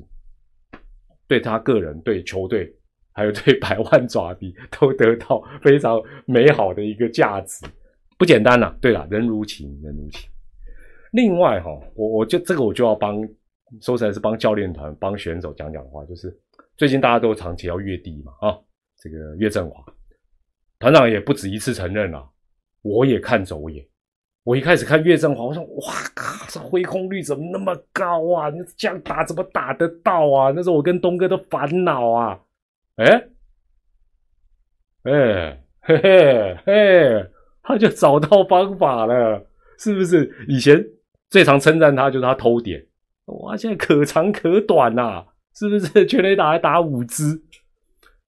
对他个人、对球队，还有对百万爪敌，都得到非常美好的一个价值，不简单呐。对了，人如其名，人如其。另外哈，我我就这个我就要帮，说起来是帮教练团、帮选手讲讲话，就是最近大家都常提到越地嘛，啊，这个岳振华团长也不止一次承认了。我也看走眼，我一开始看岳振华，我说哇靠，这挥空率怎么那么高啊？你这样打怎么打得到啊？那时候我跟东哥都烦恼啊。哎，哎，嘿嘿嘿，他就找到方法了，是不是？以前最常称赞他就是他偷点，哇，现在可长可短呐，是不是？全垒打还打五支。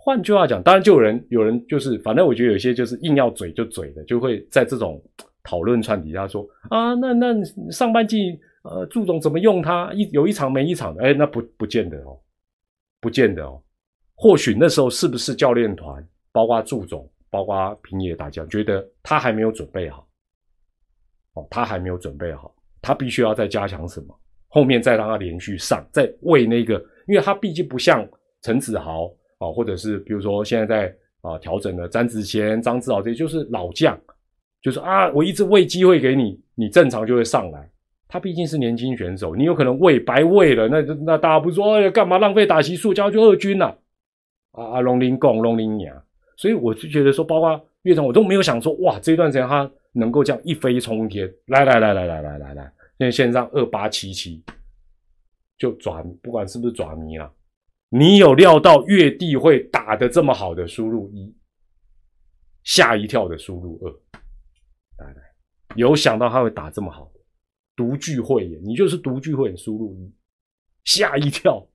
换句话讲，当然就有人有人就是，反正我觉得有些就是硬要嘴就嘴的，就会在这种讨论串底下说啊，那那上半季呃，祝总怎么用他一有一场没一场的，哎，那不不见得哦，不见得哦。或许那时候是不是教练团，包括祝总，包括平野大将，觉得他还没有准备好，哦，他还没有准备好，他必须要再加强什么，后面再让他连续上，再为那个，因为他毕竟不像陈子豪啊，或者是比如说现在在啊调整的詹子贤、张志豪这些，就是老将，就是啊，我一直喂机会给你，你正常就会上来。他毕竟是年轻选手，你有可能喂白喂了，那那大家不说，哎呀，干嘛浪费打席数，交去二军呐？啊啊，龙鳞共龙鳞娘，所以我就觉得说，包括岳成，我都没有想说，哇，这段时间他能够这样一飞冲天，来来来来来来来来，现在线上二八七七就转，不管是不是转迷了，你有料到岳帝会打得这么好的输入一，吓一跳的输入二，来来，有想到他会打这么好的？独具慧眼，你就是独具慧眼。输入一，吓一跳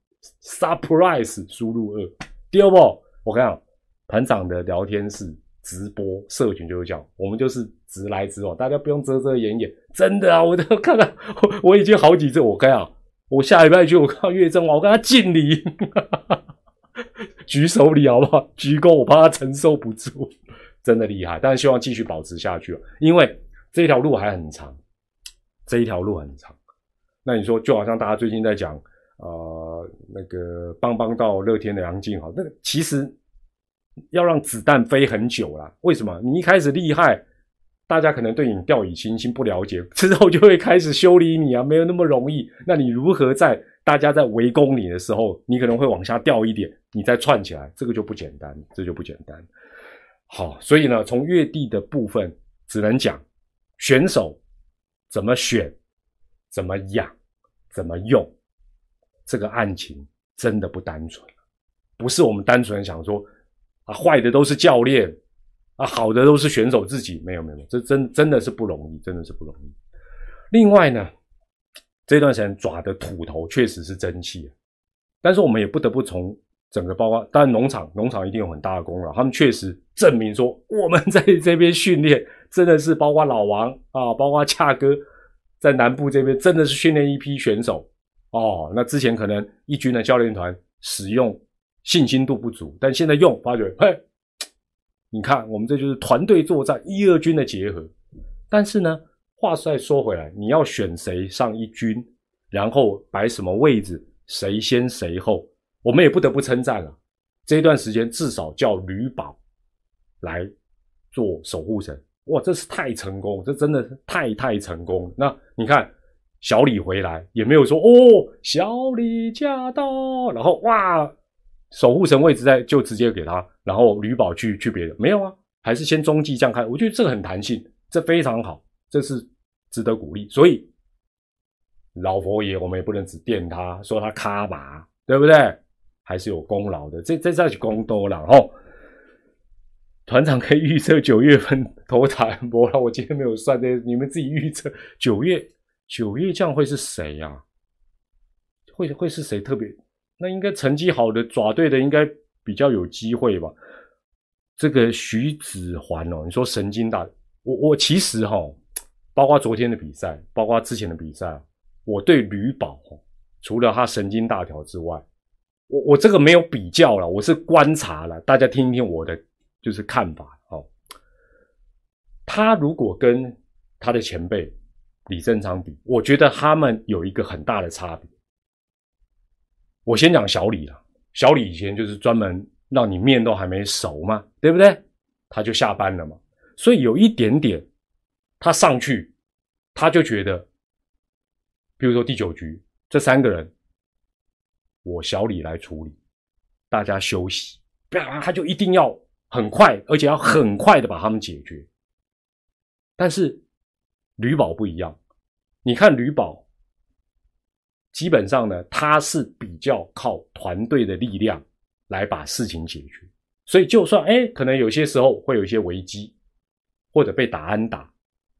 ，surprise，输入二。第二步，我跟你讲，团长的聊天室直播社群就是这样，我们就是直来直往，大家不用遮遮掩掩。真的啊，我都看到，我已经好几次，我跟你讲，我下礼拜去，我看到岳正华，我跟他敬礼，举手礼好不好？鞠躬，我怕他承受不住，真的厉害。但是希望继续保持下去因为这条路还很长。这一条路很长，那你说就好像大家最近在讲，呃，那个邦邦到乐天的杨静豪，那个其实要让子弹飞很久了。为什么？你一开始厉害，大家可能对你掉以轻心，不了解，[LAUGHS] 之后就会开始修理你啊，没有那么容易。那你如何在大家在围攻你的时候，你可能会往下掉一点，你再串起来，这个就不简单，这就不简单。好，所以呢，从越地的部分，只能讲选手。怎么选，怎么养，怎么用，这个案情真的不单纯，不是我们单纯想说啊，坏的都是教练，啊，好的都是选手自己，没有没有，这真真的是不容易，真的是不容易。另外呢，这段时间抓的土头确实是争气，但是我们也不得不从整个包括，当然农场农场一定有很大的功劳，他们确实证明说我们在 [LAUGHS] 这边训练。真的是包括老王啊，包括恰哥，在南部这边真的是训练一批选手哦。那之前可能一军的教练团使用信心度不足，但现在用发觉，嘿，你看我们这就是团队作战一二军的结合。但是呢，话再说回来，你要选谁上一军，然后摆什么位置，谁先谁后，我们也不得不称赞了。这段时间至少叫吕宝来做守护神。哇，这是太成功，这真的是太太成功。那你看小李回来也没有说哦，小李驾到，然后哇，守护神位置在就直接给他，然后吕宝去去别的没有啊，还是先中继这样开。我觉得这个很弹性，这非常好，这是值得鼓励。所以老佛爷我们也不能只垫他说他卡马，对不对？还是有功劳的，这这再去功多了哦。团长可以预测九月份投塔博了，我今天没有算这，你们自己预测九月九月将会是谁呀？会会是谁特别？那应该成绩好的爪队的应该比较有机会吧？这个徐子桓哦，你说神经大，我我其实哈，包括昨天的比赛，包括之前的比赛，我对吕宝除了他神经大条之外，我我这个没有比较了，我是观察了，大家听一听我的。就是看法哦，他如果跟他的前辈李正昌比，我觉得他们有一个很大的差别。我先讲小李了，小李以前就是专门让你面都还没熟嘛，对不对？他就下班了嘛，所以有一点点，他上去他就觉得，比如说第九局这三个人，我小李来处理，大家休息，他就一定要。很快，而且要很快的把他们解决。但是吕宝不一样，你看吕宝，基本上呢，他是比较靠团队的力量来把事情解决。所以就算哎，可能有些时候会有一些危机，或者被打安打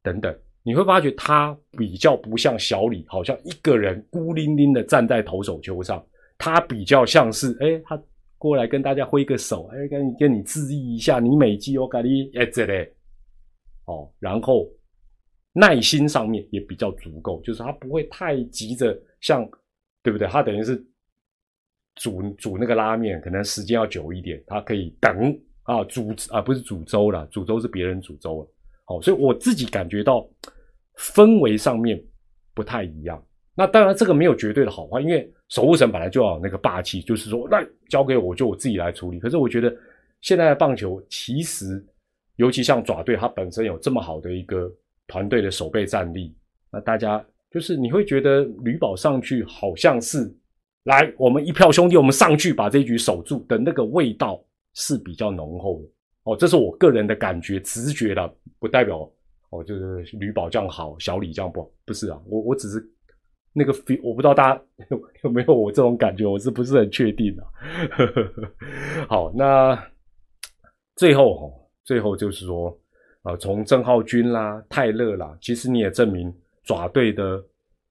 等等，你会发觉他比较不像小李，好像一个人孤零零的站在投手球上，他比较像是哎他。过来跟大家挥个手，哎，跟你跟你致意一下，你美肌我给你哎这嘞，哦，然后耐心上面也比较足够，就是他不会太急着，像对不对？他等于是煮煮那个拉面，可能时间要久一点，他可以等啊煮啊不是煮粥了，煮粥是别人煮粥了。好，所以我自己感觉到氛围上面不太一样。那当然这个没有绝对的好坏，因为守护神本来就要那个霸气，就是说那交给我就我自己来处理。可是我觉得现在的棒球其实，尤其像爪队，它本身有这么好的一个团队的守备战力，那大家就是你会觉得吕宝上去好像是来我们一票兄弟，我们上去把这一局守住的那个味道是比较浓厚的。哦，这是我个人的感觉、直觉的，不代表哦，就是吕宝这样好，小李这样不好，不是啊，我我只是那个 feel，我不知道大家有 [LAUGHS] 有没有我这种感觉，我是不是很确定啊？[LAUGHS] 好，那最后哈，最后就是说，啊，从郑浩君啦、泰勒啦，其实你也证明爪队的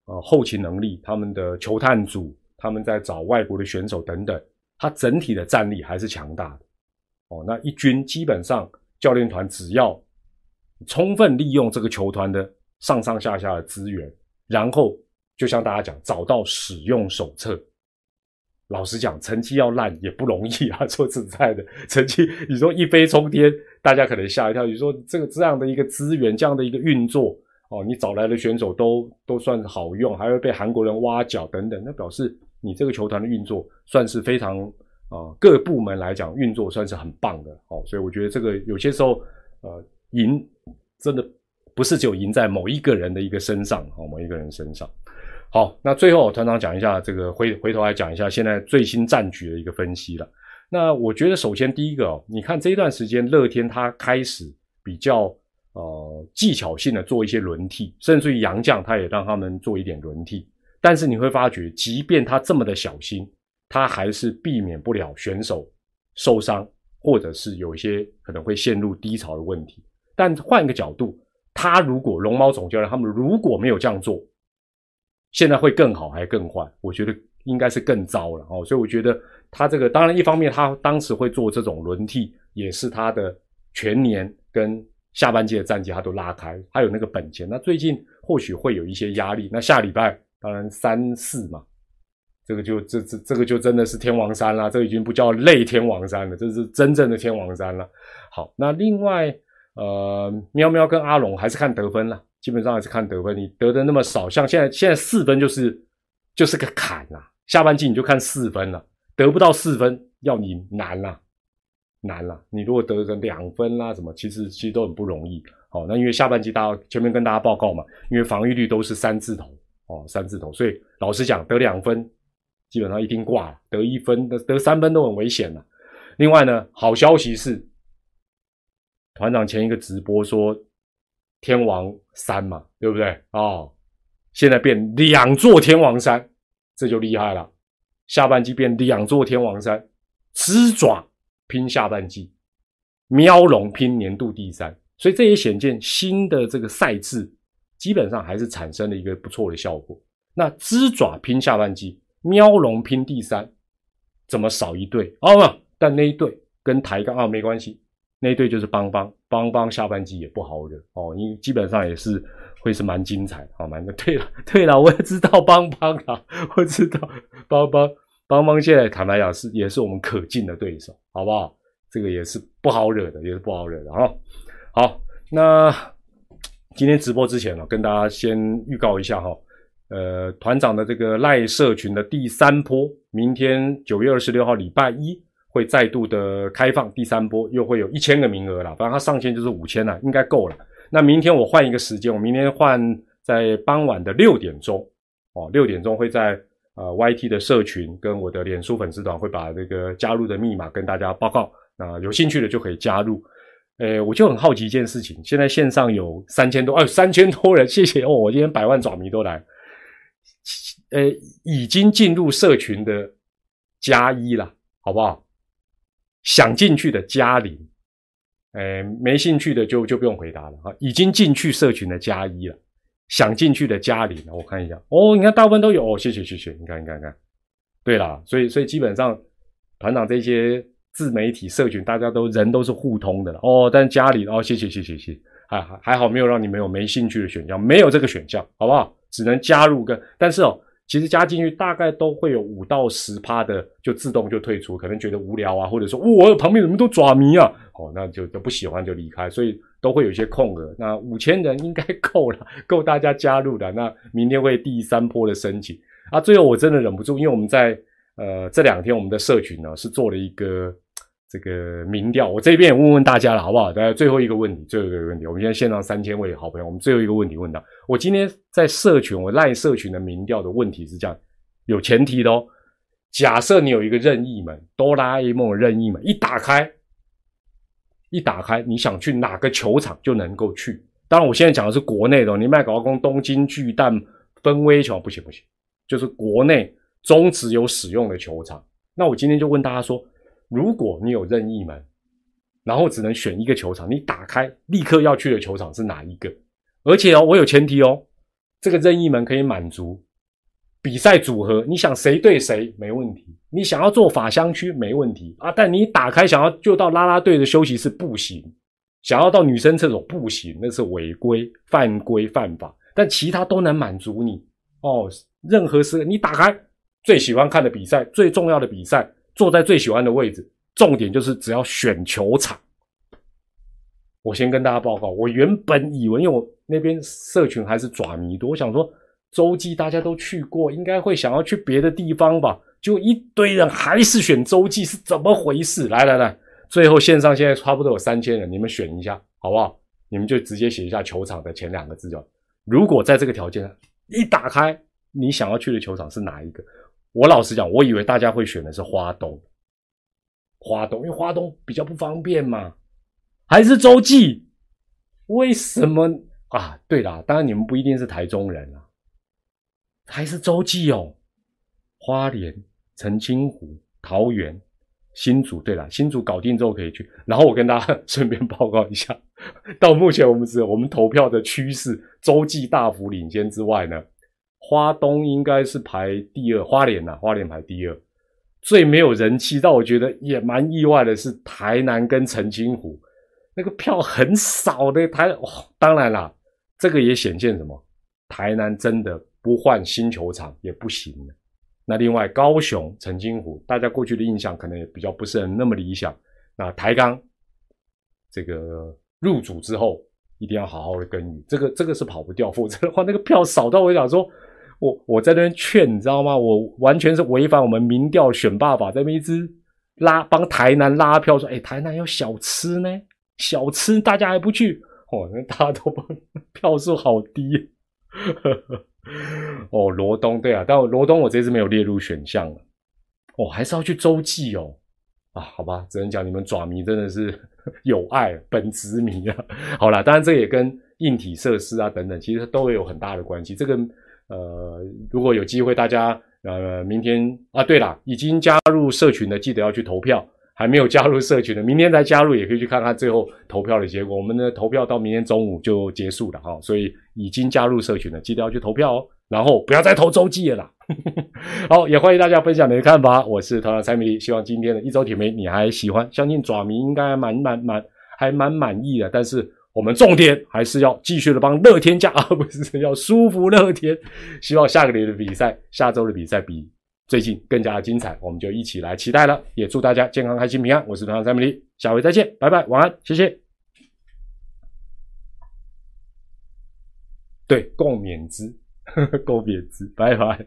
呃后勤能力，他们的球探组，他们在找外国的选手等等，他整体的战力还是强大的。哦，那一军基本上教练团只要充分利用这个球团的上上下下的资源，然后就像大家讲，找到使用手册。老实讲，成绩要烂也不容易啊。说实在的，成绩 [LAUGHS] 你说一飞冲天，大家可能吓一跳。你说这个这样的一个资源，这样的一个运作，哦，你找来的选手都都算好用，还会被韩国人挖角等等，那表示你这个球团的运作算是非常。啊，各部门来讲运作算是很棒的，哦，所以我觉得这个有些时候，呃，赢真的不是只有赢在某一个人的一个身上，哦，某一个人身上。好，那最后团长讲一下这个回回头来讲一下现在最新战局的一个分析了。那我觉得首先第一个，哦你看这一段时间乐天他开始比较呃技巧性的做一些轮替，甚至于杨绛他也让他们做一点轮替，但是你会发觉，即便他这么的小心。他还是避免不了选手受伤，或者是有一些可能会陷入低潮的问题。但换一个角度，他如果龙猫总教练他们如果没有这样做，现在会更好还更坏？我觉得应该是更糟了哦。所以我觉得他这个当然一方面他当时会做这种轮替，也是他的全年跟下半季的战绩他都拉开，他有那个本钱。那最近或许会有一些压力。那下礼拜当然三四嘛。这个就这这这个就真的是天王山了，这已经不叫类天王山了，这是真正的天王山了。好，那另外呃，喵喵跟阿龙还是看得分了，基本上还是看得分。你得的那么少，像现在现在四分就是就是个坎啊。下半季你就看四分了，得不到四分要你难了，难了。你如果得个两分啦什么，其实其实都很不容易。好，那因为下半季大家前面跟大家报告嘛，因为防御率都是三字头哦，三字头，所以老实讲得两分。基本上一定挂了，得一分得得三分都很危险了。另外呢，好消息是，团长前一个直播说天王山嘛，对不对哦，现在变两座天王山，这就厉害了。下半季变两座天王山，狮爪拼下半季，喵龙拼年度第三，所以这也显见新的这个赛制基本上还是产生了一个不错的效果。那狮爪拼下半季。喵龙拼第三，怎么少一队？哦，但那一队跟抬杠啊没关系，那一队就是邦邦邦邦，下半季也不好惹哦，你基本上也是会是蛮精彩，好蛮的。对了对了，我也知道邦邦啊，我知道邦邦邦邦现在坦白讲是也是我们可敬的对手，好不好？这个也是不好惹的，也是不好惹的啊。好，那今天直播之前呢，跟大家先预告一下哈。呃，团长的这个赖社群的第三波，明天九月二十六号礼拜一会再度的开放第三波，又会有一千个名额了。反正它上限就是五千了，应该够了。那明天我换一个时间，我明天换在傍晚的六点钟哦，六点钟会在呃 YT 的社群跟我的脸书粉丝团会把这个加入的密码跟大家报告。那有兴趣的就可以加入。呃，我就很好奇一件事情，现在线上有三千多，哎，三千多人，谢谢哦，我今天百万爪迷都来。呃，已经进入社群的加一了，好不好？想进去的加零，呃，没兴趣的就就不用回答了哈。已经进去社群的加一了，想进去的加零，我看一下哦，你看大部分都有哦，谢谢谢谢，你看你看看，对啦，所以所以基本上团长这些自媒体社群，大家都人都是互通的了哦。但家里哦，谢谢谢谢谢，还还还好没有让你们有没兴趣的选项，没有这个选项，好不好？只能加入跟，但是哦。其实加进去大概都会有五到十趴的，就自动就退出，可能觉得无聊啊，或者说我旁边怎么都爪迷啊，哦，那就都不喜欢就离开，所以都会有一些空额。那五千人应该 [LAUGHS] 够了，够大家加入的。那明天会第三波的申请啊。最后我真的忍不住，因为我们在呃这两天我们的社群呢是做了一个这个民调，我这边也问问大家了，好不好？大家最后一个问题，最后一个问题，我们现在线上三千位好朋友，我们最后一个问题问到，我今天在社群，我赖社群的民调的问题是这样，有前提的哦。假设你有一个任意门，哆啦 A 梦任意门一打开，一打开，你想去哪个球场就能够去。当然，我现在讲的是国内的，你麦高工、东京巨蛋、分威球不行不行，就是国内中职有使用的球场。那我今天就问大家说，如果你有任意门，然后只能选一个球场，你打开立刻要去的球场是哪一个？而且哦，我有前提哦，这个任意门可以满足。比赛组合，你想谁对谁没问题，你想要做法香区没问题啊，但你打开想要就到拉拉队的休息室不行，想要到女生厕所不行，那是违规、犯规、犯法。但其他都能满足你哦，任何时你打开最喜欢看的比赛，最重要的比赛，坐在最喜欢的位置，重点就是只要选球场。我先跟大家报告，我原本以为因为我那边社群还是爪迷多，我想说。洲际大家都去过，应该会想要去别的地方吧？就一堆人还是选洲际，是怎么回事？来来来，最后线上现在差不多有三千人，你们选一下好不好？你们就直接写一下球场的前两个字就。如果在这个条件一打开，你想要去的球场是哪一个？我老实讲，我以为大家会选的是花东，花东，因为花东比较不方便嘛。还是洲际？为什么啊？对啦，当然你们不一定是台中人啊。还是洲际哦，花莲、澄清湖、桃园、新竹。对了，新竹搞定之后可以去。然后我跟大家 [LAUGHS] 顺便报告一下，到目前我们是我们投票的趋势，洲际大幅领先之外呢，花东应该是排第二，花莲呐，花莲排第二。最没有人气，但我觉得也蛮意外的是台南跟澄清湖，那个票很少的台。当然啦，这个也显现什么？台南真的。不换新球场也不行那另外，高雄澄清湖，大家过去的印象可能也比较不是很那么理想。那台钢这个入主之后，一定要好好的耕耘，这个这个是跑不掉。否则的话，那个票少到我想说，我我在那边劝，你知道吗？我完全是违反我们民调选爸爸这边一直拉帮台南拉票，说哎，台南有小吃呢，小吃大家还不去哦，那大家都 [LAUGHS] 票数好低。哦，罗东对啊，但罗东我这次没有列入选项了。哦，还是要去洲际哦。啊，好吧，只能讲你们爪迷真的是 [LAUGHS] 有爱，本职迷啊。好了，当然这也跟硬体设施啊等等，其实都有很大的关系。这个呃，如果有机会，大家呃明天啊，对了，已经加入社群的，记得要去投票。还没有加入社群的，明天再加入也可以去看看最后投票的结果。我们的投票到明天中午就结束了哈，所以已经加入社群的记得要去投票哦。然后不要再投周记了啦。[LAUGHS] 好，也欢迎大家分享你的看法。我是头脑蔡米，希望今天的一周铁梅你还喜欢，相信爪迷应该蛮蛮蛮还蛮满意的。但是我们重点还是要继续的帮乐天加，而 [LAUGHS] 不是要舒服乐天。希望下个礼的比赛，下周的比赛比。最近更加的精彩，我们就一起来期待了。也祝大家健康、开心、平安。我是团长三米粒，下回再见，拜拜，晚安，谢谢。对，共勉之，[LAUGHS] 共勉之，拜拜。